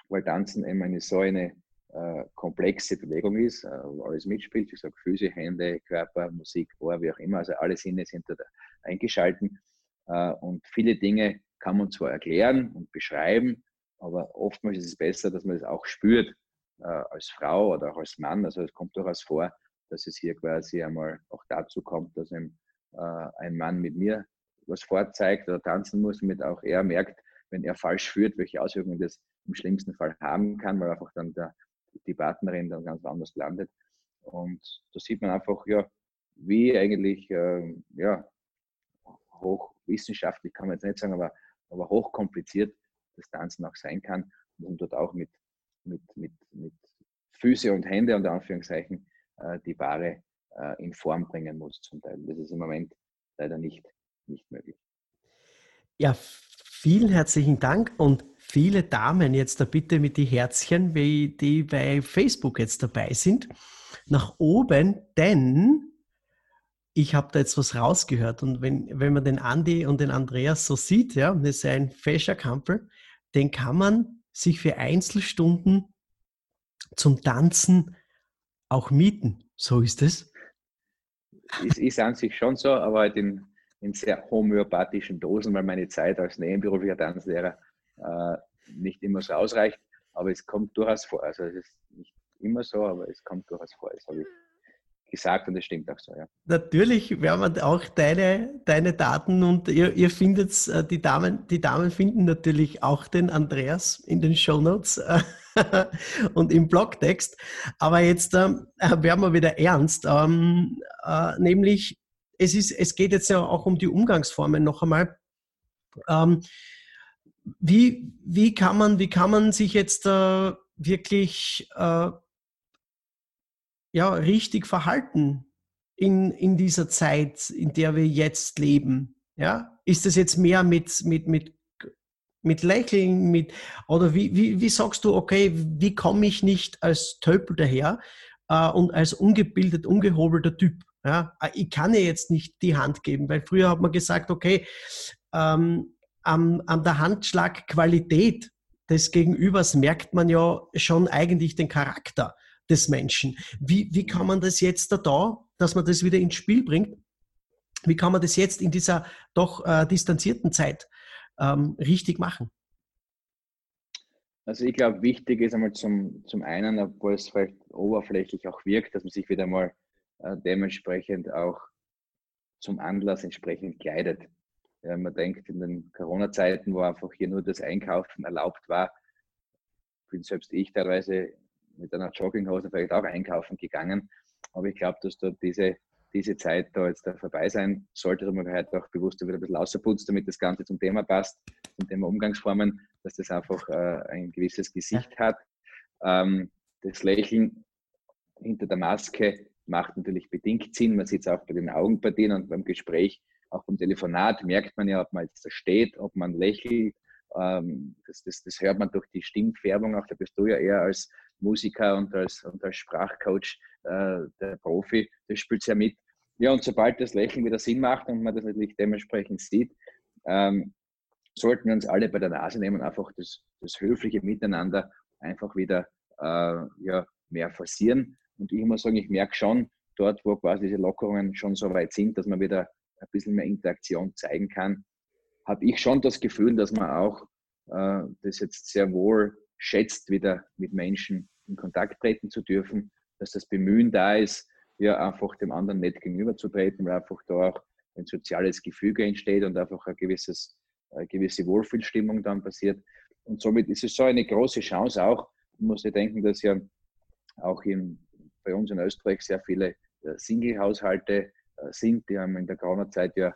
weil Tanzen eben eine so eine äh, komplexe Bewegung ist, äh, wo alles mitspielt. Ich sage Füße, Hände, Körper, Musik, Ohr, wie auch immer. Also alle Sinne sind da eingeschalten. Äh, und viele Dinge kann man zwar erklären und beschreiben, aber oftmals ist es besser, dass man das auch spürt äh, als Frau oder auch als Mann. Also es kommt durchaus vor, dass es hier quasi einmal auch dazu kommt, dass ein, äh, ein Mann mit mir was vorzeigt oder tanzen muss, damit auch er merkt, wenn er falsch führt, welche Auswirkungen das im schlimmsten Fall haben kann, weil einfach dann der, die Partnerin dann ganz anders landet. Und da sieht man einfach, ja, wie eigentlich, äh, ja, hochwissenschaftlich kann man jetzt nicht sagen, aber, aber hochkompliziert das Tanzen auch sein kann und dort auch mit, mit, mit, mit Füße und Hände unter Anführungszeichen die Ware äh, in Form bringen muss zum Teil. Das ist im Moment leider nicht, nicht möglich. Ja, vielen herzlichen Dank und viele Damen jetzt da bitte mit die Herzchen, die bei Facebook jetzt dabei sind, nach oben, denn ich habe da jetzt was rausgehört und wenn, wenn man den Andi und den Andreas so sieht, ja, das ist ein fescher Kampel, den kann man sich für Einzelstunden zum Tanzen auch mieten. So ist es. Es ist an sich schon so, aber halt in, in sehr homöopathischen Dosen, weil meine Zeit als nebenberuflicher Tanzlehrer äh, nicht immer so ausreicht. Aber es kommt durchaus vor. Also es ist nicht immer so, aber es kommt durchaus vor. Das habe ich gesagt und das stimmt auch so, ja. Natürlich werden wir auch deine, deine Daten und ihr, ihr findet äh, die Damen, die Damen finden natürlich auch den Andreas in den Show Notes äh, und im Blogtext. Aber jetzt äh, werden wir wieder ernst, ähm, äh, nämlich es, ist, es geht jetzt ja auch um die Umgangsformen noch einmal. Ähm, wie, wie, kann man, wie kann man sich jetzt äh, wirklich äh, ja, richtig verhalten in, in dieser Zeit, in der wir jetzt leben? Ja? Ist das jetzt mehr mit, mit, mit, mit Lächeln, mit, oder wie, wie, wie sagst du, okay, wie komme ich nicht als Tölpel daher äh, und als ungebildet, ungehobelter Typ? Ja? Äh, ich kann ja jetzt nicht die Hand geben, weil früher hat man gesagt, okay, ähm, an, an der Handschlagqualität des Gegenübers merkt man ja schon eigentlich den Charakter des Menschen. Wie, wie kann man das jetzt da, da, dass man das wieder ins Spiel bringt? Wie kann man das jetzt in dieser doch äh, distanzierten Zeit ähm, richtig machen? Also ich glaube, wichtig ist einmal zum, zum einen, obwohl es vielleicht oberflächlich auch wirkt, dass man sich wieder mal äh, dementsprechend auch zum Anlass entsprechend kleidet. Ja, man denkt in den Corona-Zeiten, wo einfach hier nur das Einkaufen erlaubt war, bin selbst ich teilweise mit einer Jogginghose vielleicht auch einkaufen gegangen. Aber ich glaube, dass da diese, diese Zeit da jetzt da vorbei sein sollte, dass man heute auch bewusst wieder ein bisschen außerputzt, damit das Ganze zum Thema passt, zum Thema Umgangsformen, dass das einfach äh, ein gewisses Gesicht hat. Ähm, das Lächeln hinter der Maske macht natürlich bedingt Sinn. Man sieht es auch bei den Augenpartien und beim Gespräch, auch beim Telefonat merkt man ja, ob man jetzt da steht, ob man lächelt. Ähm, das, das, das hört man durch die Stimmfärbung auch. Da bist du ja eher als Musiker und als, und als Sprachcoach äh, der Profi, das spielt ja mit. Ja, und sobald das Lächeln wieder Sinn macht und man das natürlich dementsprechend sieht, ähm, sollten wir uns alle bei der Nase nehmen, einfach das, das höfliche Miteinander einfach wieder äh, ja, mehr forcieren. Und ich muss sagen, ich merke schon, dort, wo quasi diese Lockerungen schon so weit sind, dass man wieder ein bisschen mehr Interaktion zeigen kann, habe ich schon das Gefühl, dass man auch äh, das jetzt sehr wohl schätzt, wieder mit Menschen in Kontakt treten zu dürfen, dass das Bemühen da ist, ja einfach dem anderen nett gegenüberzutreten, weil einfach da auch ein soziales Gefüge entsteht und einfach ein gewisses, eine gewisse Wohlfühlstimmung dann passiert. Und somit ist es so eine große Chance auch. Man muss ja denken, dass ja auch in, bei uns in Österreich sehr viele äh, Single-Haushalte äh, sind, die haben in der Corona-Zeit ja,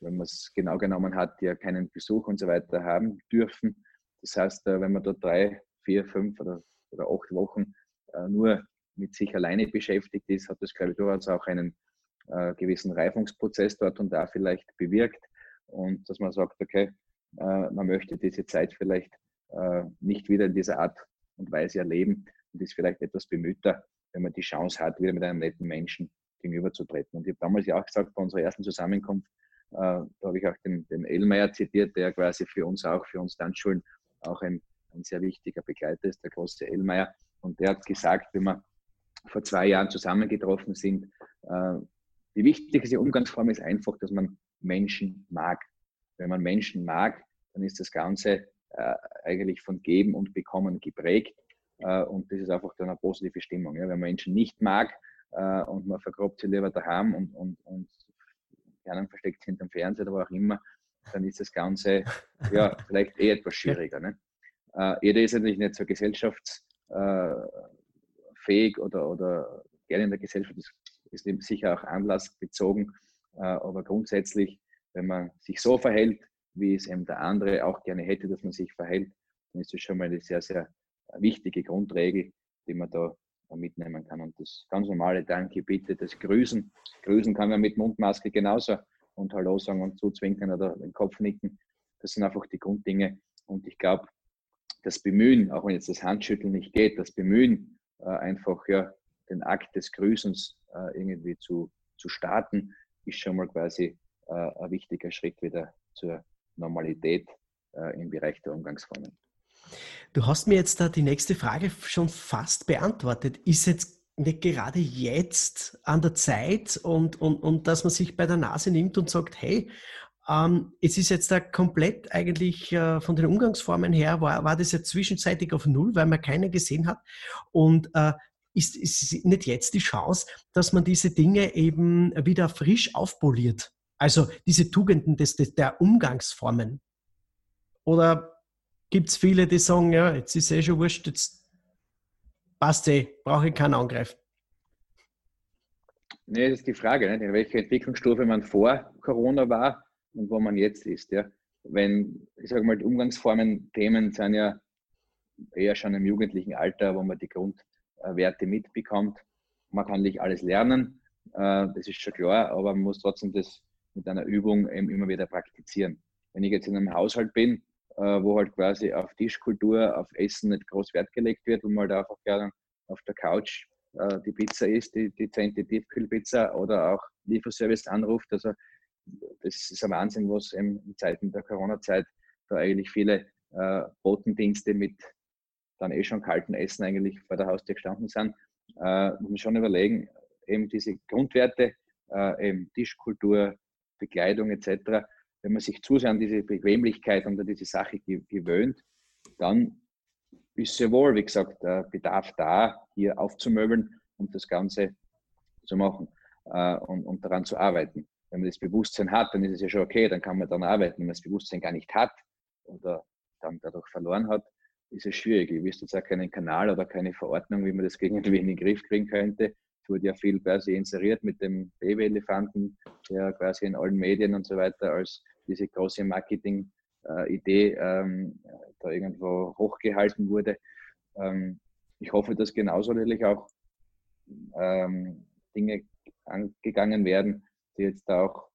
wenn man es genau genommen hat, ja keinen Besuch und so weiter haben dürfen. Das heißt, äh, wenn man da drei, vier, fünf oder, oder acht Wochen äh, nur mit sich alleine beschäftigt ist, hat das, glaube ich, durchaus auch einen äh, gewissen Reifungsprozess dort und da vielleicht bewirkt. Und dass man sagt, okay, man möchte diese Zeit vielleicht nicht wieder in dieser Art und Weise erleben und ist vielleicht etwas bemühter, wenn man die Chance hat, wieder mit einem netten Menschen gegenüberzutreten. Und ich habe damals ja auch gesagt, bei unserer ersten Zusammenkunft, da habe ich auch den, den Elmeier zitiert, der quasi für uns auch, für uns Tanzschulen auch ein, ein sehr wichtiger Begleiter ist, der große Elmeier. Und der hat gesagt, wenn wir vor zwei Jahren zusammengetroffen sind, äh, die wichtigste Umgangsform ist einfach, dass man Menschen mag. Wenn man Menschen mag, dann ist das Ganze äh, eigentlich von Geben und Bekommen geprägt. Äh, und das ist einfach dann eine positive Stimmung. Ja? Wenn man Menschen nicht mag äh, und man vergrabt sie lieber daheim und, und, und anderen versteckt hinterm Fernseher oder wo auch immer, dann ist das Ganze ja vielleicht eh etwas schwieriger. Ne? Äh, jeder ist natürlich nicht so gesellschaftsfähig oder, oder gerne in der Gesellschaft, das ist eben sicher auch anlassbezogen, äh, aber grundsätzlich, wenn man sich so verhält, wie es eben der andere auch gerne hätte, dass man sich verhält, dann ist das schon mal eine sehr, sehr wichtige Grundregel, die man da mitnehmen kann. Und das ganz normale Danke, bitte, das Grüßen. Grüßen kann man mit Mundmaske genauso und Hallo sagen und zuzwinkern oder den Kopf nicken. Das sind einfach die Grunddinge. Und ich glaube, das Bemühen, auch wenn jetzt das Handschütteln nicht geht, das Bemühen, äh, einfach ja, den Akt des Grüßens äh, irgendwie zu, zu starten, ist schon mal quasi äh, ein wichtiger Schritt wieder zur Normalität im Bereich der Umgangsformen. Du hast mir jetzt da die nächste Frage schon fast beantwortet. Ist jetzt nicht gerade jetzt an der Zeit und, und, und dass man sich bei der Nase nimmt und sagt, hey, ähm, es ist jetzt da komplett eigentlich äh, von den Umgangsformen her, war, war das jetzt zwischenzeitig auf Null, weil man keiner gesehen hat. Und äh, ist, ist nicht jetzt die Chance, dass man diese Dinge eben wieder frisch aufpoliert? Also diese Tugenden des, des, der Umgangsformen. Oder gibt es viele, die sagen, ja, jetzt ist eh schon wurscht, jetzt passt eh, brauche ich keinen angreifen. Nee, das ist die Frage, nicht? in welcher Entwicklungsstufe man vor Corona war und wo man jetzt ist. Ja? Wenn, ich sage mal, die Umgangsformen, Themen sind ja eher schon im jugendlichen Alter, wo man die Grundwerte mitbekommt. Man kann nicht alles lernen, äh, das ist schon klar, aber man muss trotzdem das mit einer Übung immer wieder praktizieren. Wenn ich jetzt in einem Haushalt bin, wo halt quasi auf Tischkultur, auf Essen nicht groß Wert gelegt wird und man halt einfach gerne auf der Couch äh, die Pizza isst, die, die 10. Tiefkühlpizza oder auch Lieferservice anruft. Also das ist ein Wahnsinn, was in Zeiten der Corona-Zeit da eigentlich viele äh, Botendienste mit dann eh schon kalten Essen eigentlich vor der Haustür gestanden sind. Äh, muss man schon überlegen, eben diese Grundwerte, äh, eben Tischkultur, Bekleidung etc., wenn man sich zu sehr an diese Bequemlichkeit und an diese Sache gewöhnt, dann ist sehr wohl, wie gesagt, der Bedarf da, hier aufzumöbeln und das Ganze zu machen äh, und, und, daran zu arbeiten. Wenn man das Bewusstsein hat, dann ist es ja schon okay, dann kann man daran arbeiten. Wenn man das Bewusstsein gar nicht hat oder dann dadurch verloren hat, ist es schwierig. Ich wüsste jetzt auch keinen Kanal oder keine Verordnung, wie man das irgendwie in den Griff kriegen könnte. Es wurde ja viel quasi inseriert mit dem Babyelefanten, der quasi in allen Medien und so weiter als diese große Marketing-Idee ähm, da irgendwo hochgehalten wurde. Ähm, ich hoffe, dass genauso natürlich auch ähm, Dinge angegangen werden, die jetzt auch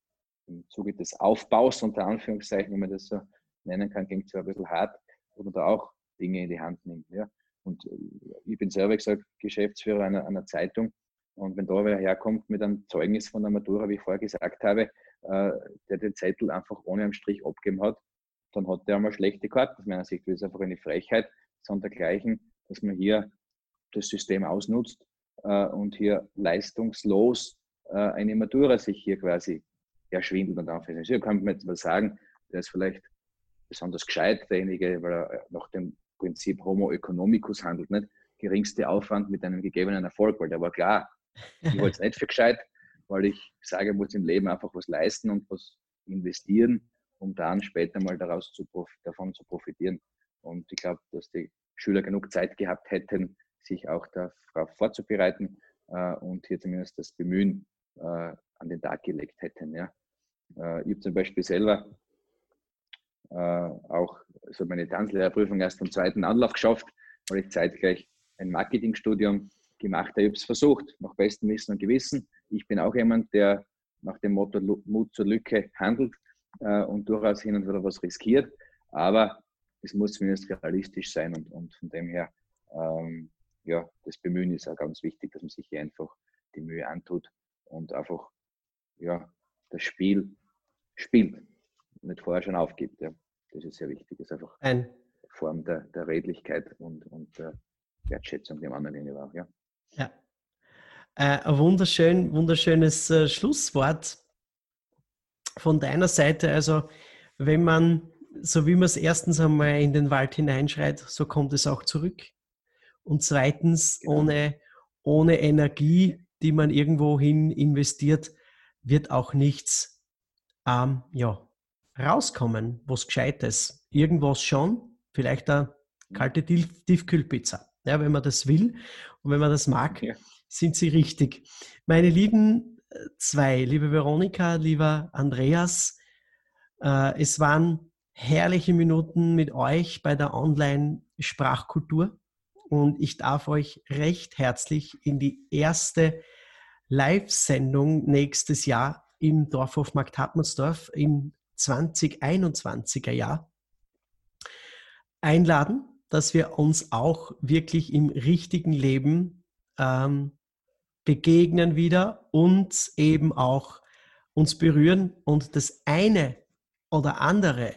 im Zuge des Aufbaus, unter Anführungszeichen, wenn man das so nennen kann, klingt zwar ein bisschen hart, man da auch Dinge in die Hand nimmt. Ja. Und äh, ich bin selber gesagt Geschäftsführer einer, einer Zeitung und wenn da wer herkommt mit einem Zeugnis von der Matura, wie ich vorher gesagt habe, äh, der den Zettel einfach ohne einen Strich abgegeben hat, dann hat der einmal schlechte Karten aus meiner Sicht. Das ist einfach eine Frechheit, sondergleichen, dass man hier das System ausnutzt äh, und hier leistungslos äh, eine Matura sich hier quasi erschwindelt und aufhält. Hier kann man jetzt mal sagen, der ist vielleicht besonders gescheit, derjenige, weil er nach dem Prinzip Homo economicus handelt, nicht? Geringste Aufwand mit einem gegebenen Erfolg, weil der war klar, ich wollte es nicht für gescheit, weil ich sage, ich muss im Leben einfach was leisten und was investieren, um dann später mal daraus zu, davon zu profitieren. Und ich glaube, dass die Schüler genug Zeit gehabt hätten, sich auch darauf vorzubereiten äh, und hier zumindest das Bemühen äh, an den Tag gelegt hätten. Ja. Äh, ich habe zum Beispiel selber äh, auch so meine Tanzlehrerprüfung erst am zweiten Anlauf geschafft, weil ich zeitgleich ein Marketingstudium gemacht. Ich habe es versucht, nach bestem Wissen und Gewissen. Ich bin auch jemand, der nach dem Motto Mut zur Lücke handelt äh, und durchaus hin und wieder was riskiert. Aber es muss zumindest realistisch sein und, und von dem her, ähm, ja, das Bemühen ist auch ganz wichtig, dass man sich hier einfach die Mühe antut und einfach ja, das Spiel spielt und nicht vorher schon aufgibt. Ja. Das ist sehr wichtig. Das ist einfach ein, Form der, der Redlichkeit und, und der Wertschätzung dem anderen gegenüber. Ja. Ja. Äh, ein wunderschön, wunderschönes äh, Schlusswort von deiner Seite. Also, wenn man, so wie man es erstens einmal in den Wald hineinschreit, so kommt es auch zurück. Und zweitens, genau. ohne, ohne Energie, die man irgendwo hin investiert, wird auch nichts ähm, ja, rauskommen, was Gescheites. Irgendwas schon, vielleicht eine kalte Tiefkühlpizza. Ja, wenn man das will und wenn man das mag, ja. sind sie richtig. Meine lieben äh, zwei, liebe Veronika, lieber Andreas, äh, es waren herrliche Minuten mit euch bei der Online-Sprachkultur und ich darf euch recht herzlich in die erste Live-Sendung nächstes Jahr im Dorfhof Markt Hartmannsdorf im 2021er Jahr einladen, dass wir uns auch wirklich im richtigen Leben ähm, begegnen wieder und eben auch uns berühren und das eine oder andere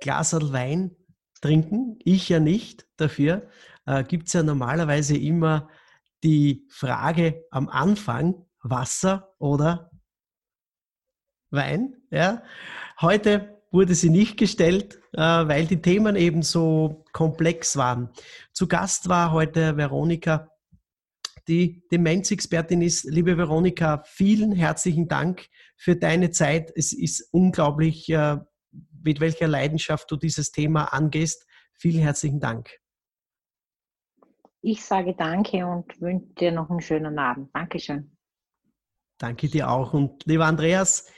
Glasel Wein trinken. Ich ja nicht. Dafür äh, gibt es ja normalerweise immer die Frage am Anfang, Wasser oder Wein. Ja. Heute wurde sie nicht gestellt, äh, weil die Themen eben so komplex waren. Zu Gast war heute Veronika, die Demenzexpertin ist. Liebe Veronika, vielen herzlichen Dank für deine Zeit. Es ist unglaublich, äh, mit welcher Leidenschaft du dieses Thema angehst. Vielen herzlichen Dank. Ich sage danke und wünsche dir noch einen schönen Abend. Dankeschön. Danke dir auch. Und lieber Andreas,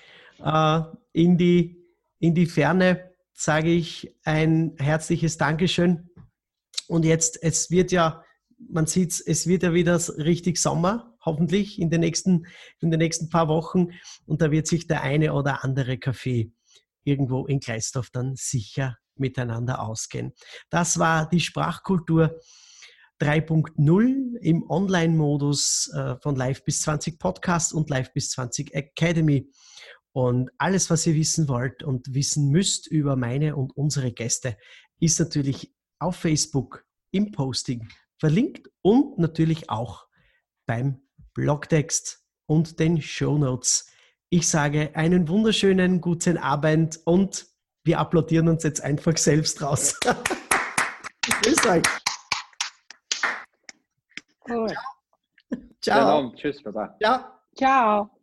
äh, in, die, in die Ferne sage ich ein herzliches Dankeschön. Und jetzt, es wird ja, man sieht es, wird ja wieder richtig Sommer, hoffentlich in den nächsten, in den nächsten paar Wochen. Und da wird sich der eine oder andere Kaffee irgendwo in Gleisdorf dann sicher miteinander ausgehen. Das war die Sprachkultur 3.0 im Online-Modus äh, von Live bis 20 Podcast und Live bis 20 Academy. Und alles, was ihr wissen wollt und wissen müsst über meine und unsere Gäste, ist natürlich auf Facebook im Posting verlinkt und natürlich auch beim Blogtext und den Show Notes. Ich sage einen wunderschönen guten Abend und wir applaudieren uns jetzt einfach selbst raus. Grüß euch. Cool. Ciao. Ciao. Tschüss, Baba. Ciao. Ciao.